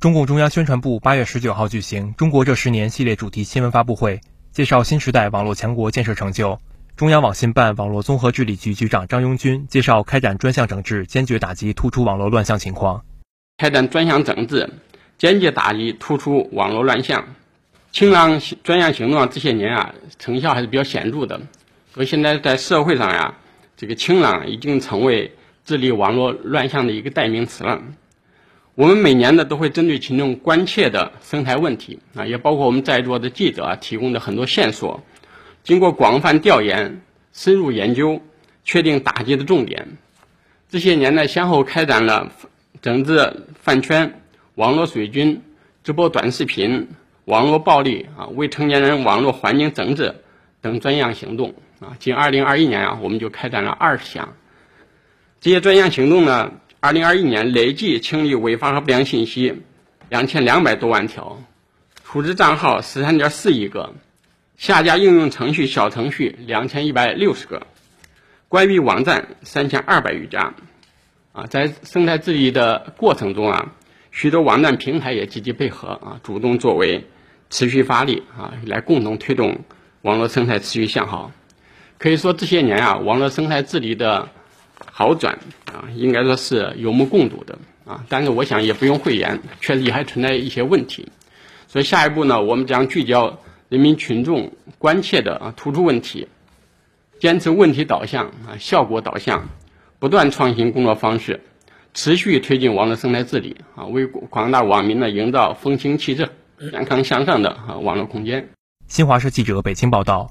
中共中央宣传部八月十九号举行“中国这十年”系列主题新闻发布会，介绍新时代网络强国建设成就。中央网信办网络综合治理局局长张拥军介绍开展专项整治，坚决打击突出网络乱象情况。开展专项整治，坚决打击突出网络乱象。清朗专项行动，这些年啊，成效还是比较显著的。所以现在在社会上呀，这个清朗已经成为治理网络乱象的一个代名词了。我们每年呢都会针对群众关切的生态问题啊，也包括我们在座的记者啊提供的很多线索，经过广泛调研、深入研究，确定打击的重点。这些年呢，先后开展了整治饭圈、网络水军、直播短视频、网络暴力啊、未成年人网络环境整治等专项行动啊。仅2021年啊，我们就开展了二十项。这些专项行动呢。二零二一年累计清理违法和不良信息两千两百多万条，处置账号十三点四亿个，下架应用程序、小程序两千一百六十个，关闭网站三千二百余家。啊，在生态治理的过程中啊，许多网站平台也积极配合啊，主动作为，持续发力啊，来共同推动网络生态持续向好。可以说这些年啊，网络生态治理的。好转啊，应该说是有目共睹的啊，但是我想也不用讳言，确实也还存在一些问题。所以下一步呢，我们将聚焦人民群众关切的啊突出问题，坚持问题导向啊效果导向，不断创新工作方式，持续推进网络生态治理啊，为广大网民呢营造风清气正、健康向上的啊网络空间。新华社记者北京报道。